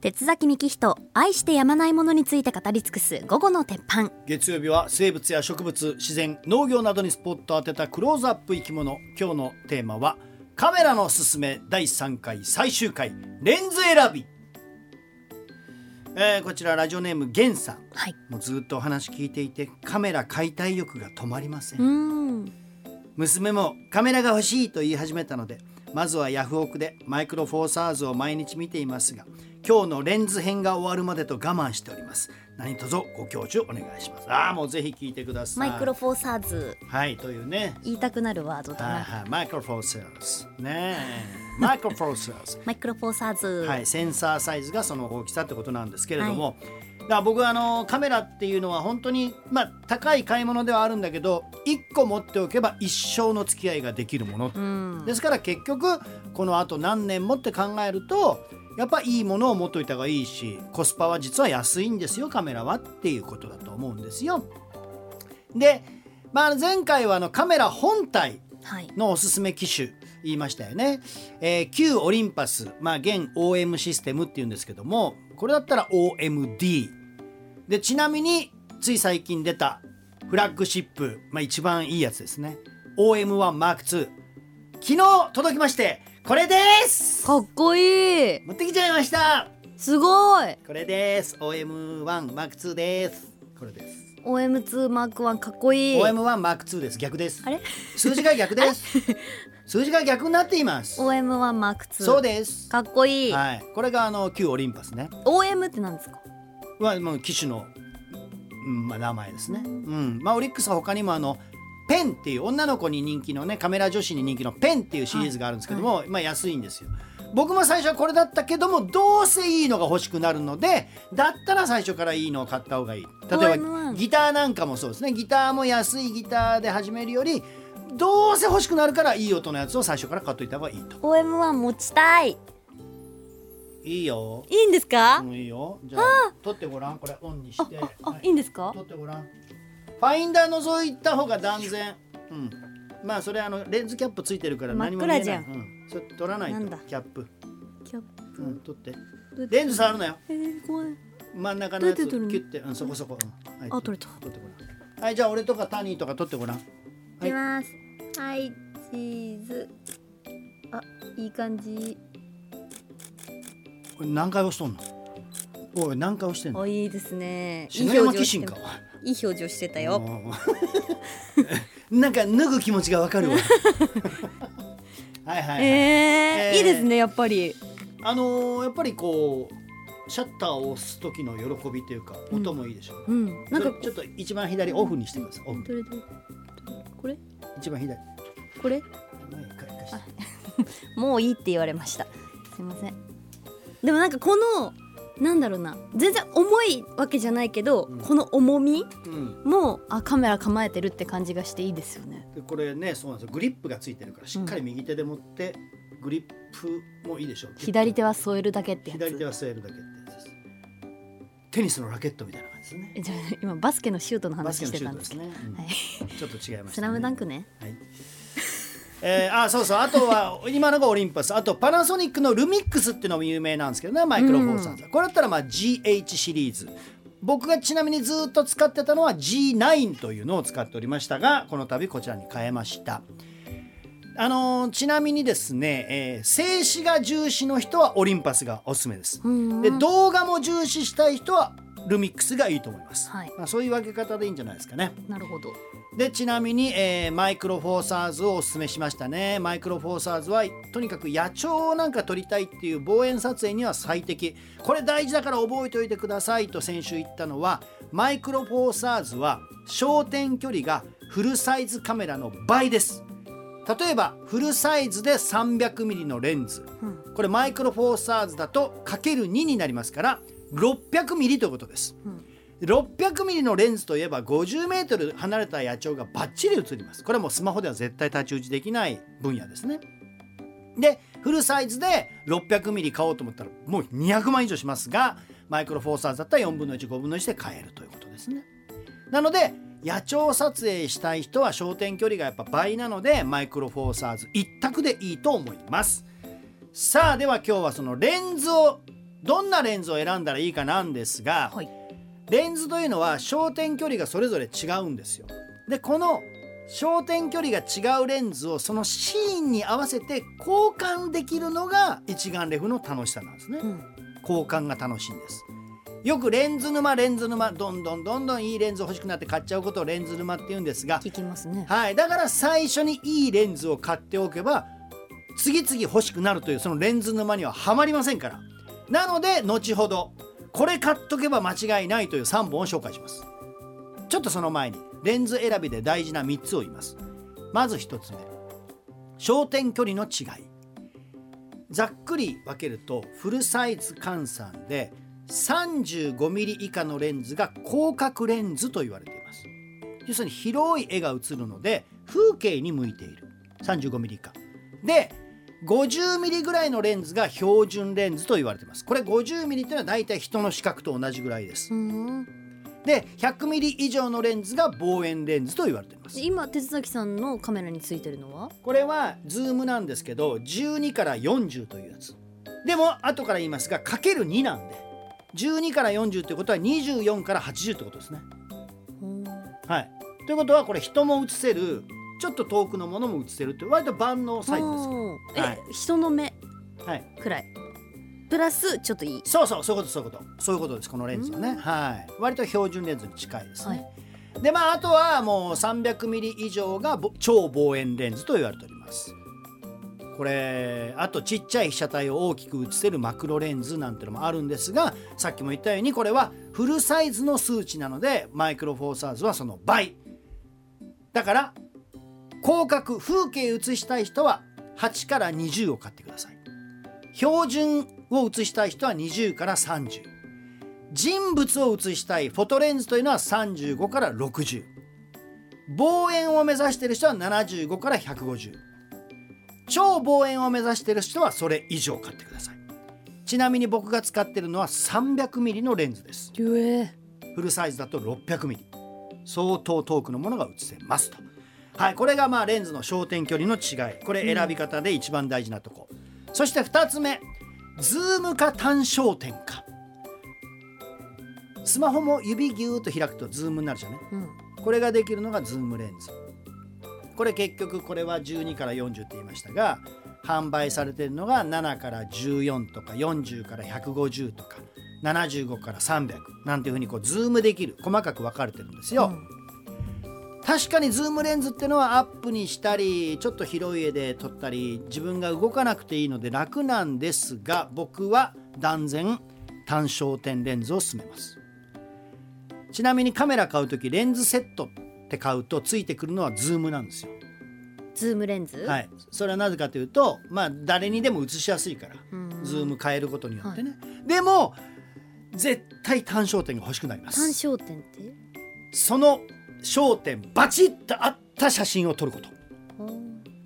鉄崎幹人愛してやまないものについて語り尽くす午後の鉄板。月曜日は生物や植物自然農業などにスポットを当てたクローズアップ生き物。今日のテーマはカメラのすすめ第3回最終回。レンズ選び、えーこちらラジオネームゲンさん。はい。もうずっとお話聞いていてカメラ買いたい欲が止まりません。娘もカメラが欲しいと言い始めたのでまずはヤフオクでマイクロフォーサーズを毎日見ていますが今日のレンズ編が終わるまでと我慢しております。何卒ご教授お願いします。ああもうぜひ聞いてください。マイクロフォーサーズ。はい。というね。言いたくなるワードだなはいはい。マイクロフォーサーズね。えマイクロフォーサーズ。マイクロフォーサーズ。はい、センサーサイズがその大きさってことなんですけれども、だから僕はあのカメラっていうのは本当に、まあ、高い買い物ではあるんだけど1個持っておけば一生の付き合いができるもの、うん。ですから結局このあと何年もって考えるとやっぱいいものを持っといた方がいいしコスパは実は安いんですよカメラはっていうことだと思うんですよ。で、まあ、前回はあのカメラ本体はい。のおすすめ機種言いましたよね、えー旧オリンパス、まあ、現 OM システムっていうんですけどもこれだったら OMD でちなみについ最近出たフラッグシップ、まあ、一番いいやつですね。OM1M2 昨日届きましてこれです!かっこいい!持ってきちゃいました!すごい!これです! OM1M2 です。これです。OM2 マーク1かっこいい。OM1M2 です。逆です。あれ？数字が逆です。数字が逆になっています。OM1 マーク2そうです。かっこいい、はい、これがあの旧オリンパスね。OM ってなんですか？はもう機種の、うんまあ、名前ですね。うん、まあオリックスは他にもあのペンっていう女の子に人気のねカメラ女子に人気のペンっていうシリーズがあるんですけども、まあ安いんですよ。僕も最初はこれだったけどもどうせいいのが欲しくなるのでだったら最初からいいのを買った方がいい。例え OM1 ばギターなんかもそうですね。ギターも安いギターで始めるよりどうせ欲しくなるからいい音のやつを最初から買っといた方がいいと。OM1 持ちたいいいよ。いいんですか、うんいいよ。じゃあ撮ってごらん。これオンにして。あ、はい。いいんですか？撮ってごらん。ファインダー覗いた方が断然。うん。まあそれあのレンズキャップついてるから何も見えない。真っ暗じゃん。うん、それ取らないと。キャップ。キャップ。うん取って。レンズ触るなよ。えー、怖い。真ん中のやつキュッて。うんそこそこ、うん。はい、あ取れた。撮ってごらん。はいじゃあ俺とかタニーとか撮ってごらん。い。きます。はいチーズ。あいい感じこれ何回押しとんの？おい何回押してんの？おいいですね。いい篠山表情して紀信かいい表情してたよ。うん なんか脱ぐ気持ちがわかるわ。はいはい、はい。えーえー。いいですねやっぱり。あのーやっぱりこうシャッターを押す時の喜びというか音もいいでしょ、うん。なんかちょっと一番左オフにしてくださいどれどれ？これ？一番左。これ？もういいって言われました。すいませんでもなんかこのなんだろうな全然重いわけじゃないけど、うん。この重みうん。もあカメラ構えてるって感じがしていいですよね。でこれねそうなんですよ。グリップがついてるからしっかり右手で持って、グリップもいいでしょう。左手は添えるだけってやつ。左手は据えるだけってやつです。テニスのラケットみたいな感じですね。えじゃあ今バスケのシュートのバスケ話のシュートしてたんですすね、うん。はい。ちょっと違いました、ね、スラムダンクね。はい。えー、あそうそう。あとは 今のがオリンパス。あとパナソニックのルミックスっていうのも有名なんですけどねマイクロフォーサーズ、これだったらまあ GH シリーズ。僕がちなみにずっと使ってたのは G9 というのを使っておりましたがこの度こちらに変えました。あのーちなみにですね、えー静止画重視の人はオリンパスがおすすめです。うん。で動画も重視したい人はルミックスがいいと思います、はい。まあ、そういう分け方でいいんじゃないですかね。なるほどでちなみに、えーマイクロフォーサーズをおすすめしましたね。マイクロフォーサーズはとにかく野鳥をなんか撮りたいっていう望遠撮影には最適。これ大事だから覚えておいてくださいと先週言ったのはマイクロフォーサーズは焦点距離がフルサイズカメラの倍です。例えばフルサイズで 300mm のレンズ。うん。これマイクロフォーサーズだとかける2になりますから600ミリということです、うん600ミリのレンズといえば50メートル離れた野鳥がバッチリ映ります。これはもうスマホでは絶対太刀打ちできない分野ですね。でフルサイズで600ミリ買おうと思ったらもう200万以上しますがマイクロフォーサーズだったら4分の15分の1で買えるということですね。なので野鳥撮影したい人は焦点距離がやっぱ倍なのでマイクロフォーサーズ一択でいいと思います。さあでは今日はそのレンズをどんなレンズを選んだらいいかなんですが、はい。レンズというのは焦点距離がそれぞれ違うんですよ。でこの焦点距離が違うレンズをそのシーンに合わせて交換できるのが一眼レフの楽しさなんですね。うん交換が楽しいんです。よくレンズ沼レンズ沼どんどんどんどんいいレンズ欲しくなって買っちゃうことをレンズ沼って言うんですが聞きますねはい、だから最初にいいレンズを買っておけば次々欲しくなるというそのレンズ沼にははまりませんからなので後ほどこれ買っとけば間違いないという3本を紹介します。ちょっとその前にレンズ選びで大事な3つを言います。まず1つ目焦点距離の違い。ざっくり分けるとフルサイズ換算で 35mm 以下のレンズが広角レンズと言われています。要するに広い絵が映るので風景に向いている。35mm 以下。で 50mm ぐらいのレンズが標準レンズと言われています。これ 50mm というのは大体人の視覚と同じぐらいです。うん。で 100mm 以上のレンズが望遠レンズと言われています。今手崎さんのカメラについてるのは？これはズームなんですけど12から40というやつ。でも後から言いますがかける2なんで。12から40ということは24から80ってことですね。はい。ということはこれ人も映せるちょっと遠くのものも映せるって割と万能サイズですかえ、はい。人の目らはい。くらい。プラスちょっといい。そうそうそういうことそういうこと。そういうことですこのレンズはね、はい。割と標準レンズに近いですね、はでまああとはもう 300mm 以上がぼ超望遠レンズと言われております。これあとちっちゃい被写体を大きく映せるマクロレンズなんてのもあるんですがさっきも言ったようにこれはフルサイズの数値なのでマイクロフォーサーズはその倍。だから広角風景写したい人は8から20を買ってください。標準を写したい人は20から30人物を写したいフォトレンズというのは35から60望遠を目指している人は75から150超望遠を目指している人はそれ以上買ってください。ちなみに僕が使っているのは 300mm のレンズです。フルサイズだと 600mm 相当遠くのものが写せますとはいこれがまあレンズの焦点距離の違い。これ選び方で一番大事なとこ、そして2つ目。ズームか単焦点かスマホも指ギューッと開くとズームになるじゃんねうん。これができるのがズームレンズ。これ結局これは12から40って言いましたが販売されているのが7から14とか40から150とか75から300なんていうふうにこうズームできる細かく分かれてるんですよ、確かにズームレンズってのはアップにしたりちょっと広い絵で撮ったり自分が動かなくていいので楽なんですが僕は断然単焦点レンズを勧めますちなみにカメラ買う時レンズセットって買うとついてくるのはズームなんですよ。ズームレンズ？はい、それはなぜかというとまあ誰にでも写しやすいからうんズーム変えることによってね。でも絶対単焦点が欲しくなりま単す。焦点って？その焦点バチッと合った写真を撮ること。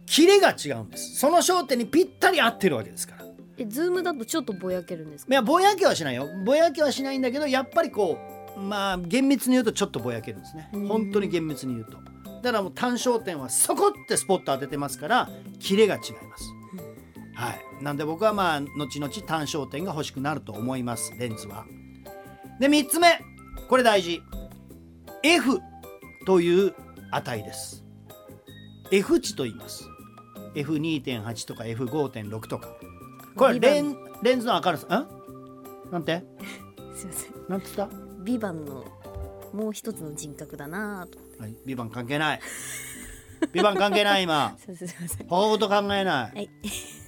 キレが違うんです。その焦点にぴったり合ってるわけですから。いえズームだとちょっとぼやけるんですか？やぼやけはしないよ。ぼやけはしないんだけどやっぱりこうまあ厳密に言うとちょっとぼやけるんですねうん。本当に厳密に言うと。だからもう単焦点はそこってスポット当ててますからキレが違います。はい、なんで僕はまあ後々単焦点が欲しくなると思いますレンズは。で3つ目これ大事 F という値です。F 値と言います。F2.8 とか F5.6 とか。これレンレンズの明るさ。んなんて？すいません。なんつった？ビバンのもう一つの人格だなぁと。はい、ビバン関係ない。ビバン関係ない今。すいません。ほうと考えない。はい。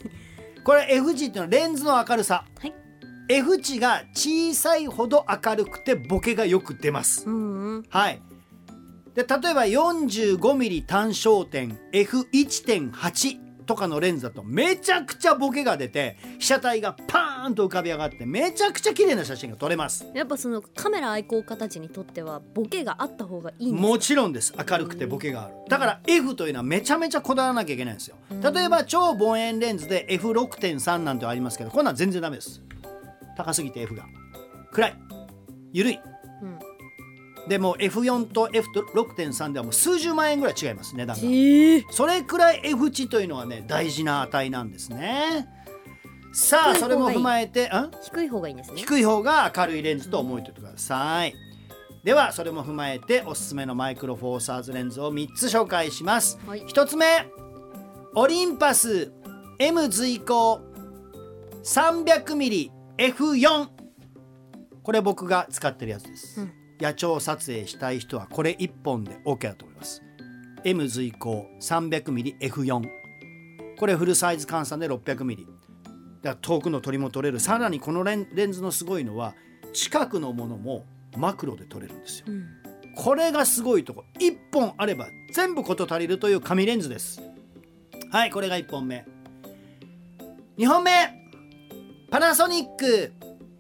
これ F 値っていうのはレンズの明るさ。はい。F 値が小さいほど明るくてボケがよく出ます。うんうん。はいで例えば 45mm 単焦点 F1.8 とかのレンズだとめちゃくちゃボケが出て被写体がパーンと浮かび上がってめちゃくちゃ綺麗な写真が撮れます。やっぱそのカメラ愛好家たちにとってはボケがあった方がいいんですか？もちろんです。明るくてボケがある。だから F というのはめちゃめちゃこだわらなきゃいけないんですよ。例えば超望遠レンズで F6.3 なんてありますけどこんなん全然ダメです。高すぎて F が。暗い。緩い。うんでも F4 と F6.3 ではもう数十万円ぐらい違います値段が。ええそれくらい F 値というのはね大事な値なんですね。さあそれも踏まえてん低い方がいいんですね。低い方が明るいレンズと思いといてください。ではそれも踏まえておすすめのマイクロフォーサーズレンズを3つ紹介します、はい。1つ目オリンパス M 随行 300mmF4 これ僕が使ってるやつです、うん野鳥撮影したい人はこれ1本で OK だと思います。M 随行 300mmF4 これフルサイズ換算で 600mm だから遠くの鳥も撮れる。さらにこのレンレンズのすごいのは近くのものもマクロで撮れるんですよ。うん。これがすごいとこ。1本あれば全部事足りるという紙レンズです。はいこれが1本目。2本目。パナソニック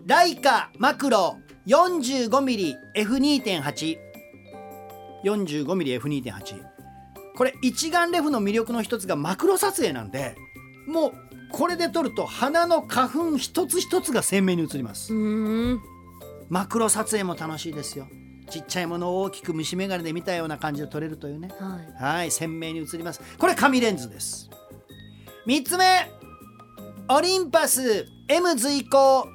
ライカマクロ 45mmF2.8 45mmF2.8 これ一眼レフの魅力の一つがマクロ撮影なんでもうこれで撮ると花の花粉一つ一つが鮮明に映ります。マクロ撮影も楽しいですよ。ちっちゃいものを大きく虫眼鏡で見たような感じで撮れるというね。はい。はい鮮明に映ります。これ紙レンズです。3つ目。オリンパス M 随行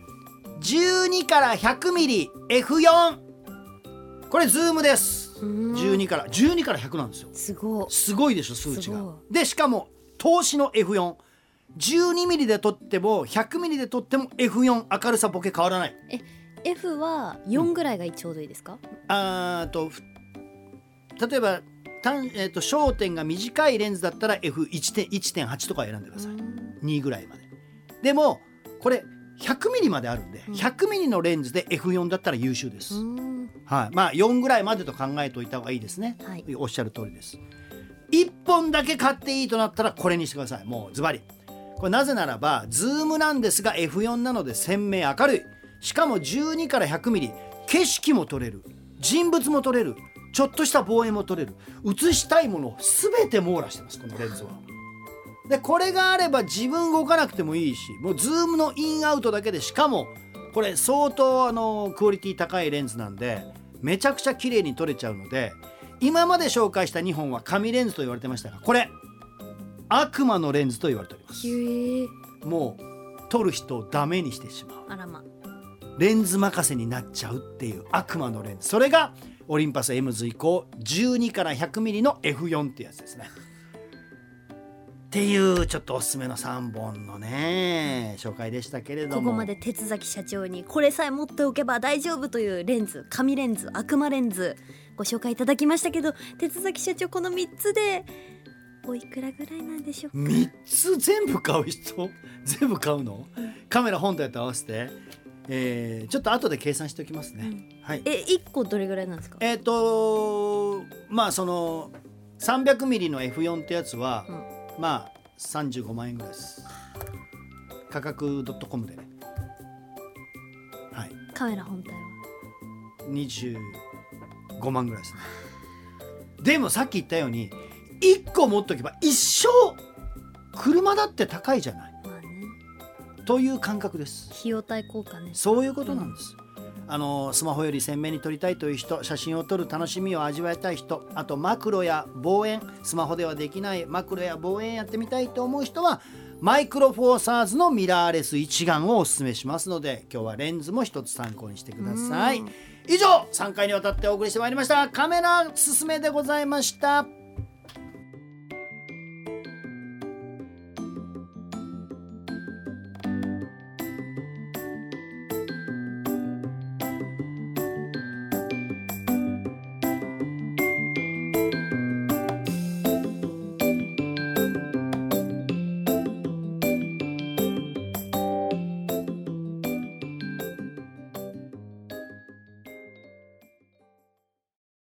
12から 100mmF4 これズームです。うーん12から12から100なんですよ。すご。いすごいでしょ数値が。でしかも通しの F4 12ミリで撮っても100ミリで撮っても F4 明るさボケ変わらない。F は4ぐらいがちょうどいいですか、あーとふ例えば単、えー、と焦点が短いレンズだったら F1.8 とか選んでください。2ぐらいまで。でもこれ100ミリまであるんでうん。100ミリのレンズで F4 だったら優秀です、はい、まあ4ぐらいまでと考えておいた方がいいですね、はい。おっしゃる通りです。1本だけ買っていいとなったらこれにしてください。もうズバリ。これなぜならばズームなんですが F4 なので鮮明明るい。しかも12から100ミリ。景色も撮れる。人物も撮れる。ちょっとした望遠も撮れる。写したいものを全て網羅してますこのレンズはでこれがあれば自分動かなくてもいいしもうズームのインアウトだけでしかもこれ相当あのクオリティ高いレンズなんでめちゃくちゃ綺麗に撮れちゃうので今まで紹介した2本は神レンズと言われてましたがこれ悪魔のレンズと言われております。もう撮る人をダメにしてしまう。あらま。レンズ任せになっちゃうっていう悪魔のレンズ。それがオリンパス M 随行12から 100mm の F4 ってやつですねっていうちょっとおすすめの3本のね紹介でしたけれども。ここまで鉄崎社長にこれさえ持っておけば大丈夫というレンズ紙レンズ悪魔レンズご紹介いただきましたけど鉄崎社長この3つでおいくらぐらいなんでしょうか？3つ全部買う人？全部買うの？カメラ本体と合わせて、えーちょっと後で計算しておきますね、はい。え1個どれぐらいなんですか？えっ、とまあその 300mm の F4 ってやつは、まあ35万円ぐらいです。価格 .com でね。はい。カメラ本体は？25万ぐらいですね。でもさっき言ったように1個持っとけば一生車だって高いじゃない。まあね。という感覚です。費用対効果ね。そういうことなんです。あのスマホより鮮明に撮りたいという人写真を撮る楽しみを味わいたい人あとマクロや望遠スマホではできないマクロや望遠やってみたいと思う人はマイクロフォーサーズのミラーレス一眼をおすすめしますので今日はレンズも一つ参考にしてください。うん。以上3回にわたってお送りしてまいりましたカメラすすめでございました